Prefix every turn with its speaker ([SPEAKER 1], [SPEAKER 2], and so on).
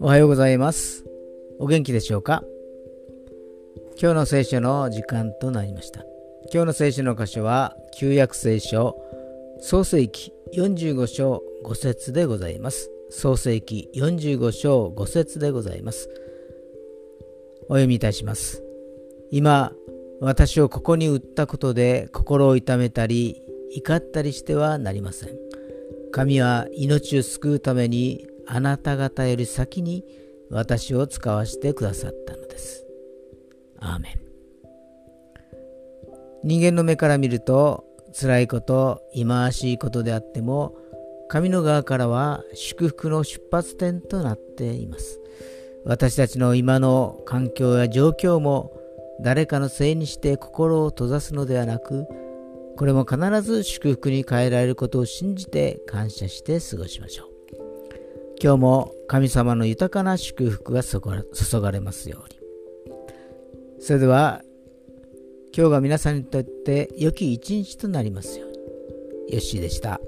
[SPEAKER 1] おはようございます。お元気でしょうか？今日の聖書の時間となりました。今日の聖書の箇所は、旧約聖書、創世記45章5節でございます。創世記45章5節でございます。お読みいたします。今、私をここに売ったことで心を痛めたり、怒ったりしてはなりません。神は命を救うためにあなた方より先に私を使わせてくださったのです。アーメン。人間の目から見ると辛いこと、忌まわしいことであっても神の側からは祝福の出発点となっています。私たちの今の環境や状況も誰かのせいにして心を閉ざすのではなくこれも必ず祝福に変えられることを信じて感謝して過ごしましょう。今日も神様の豊かな祝福が注がれますように。それでは、今日が皆さんにとって良き一日となりますように。よッしーでした。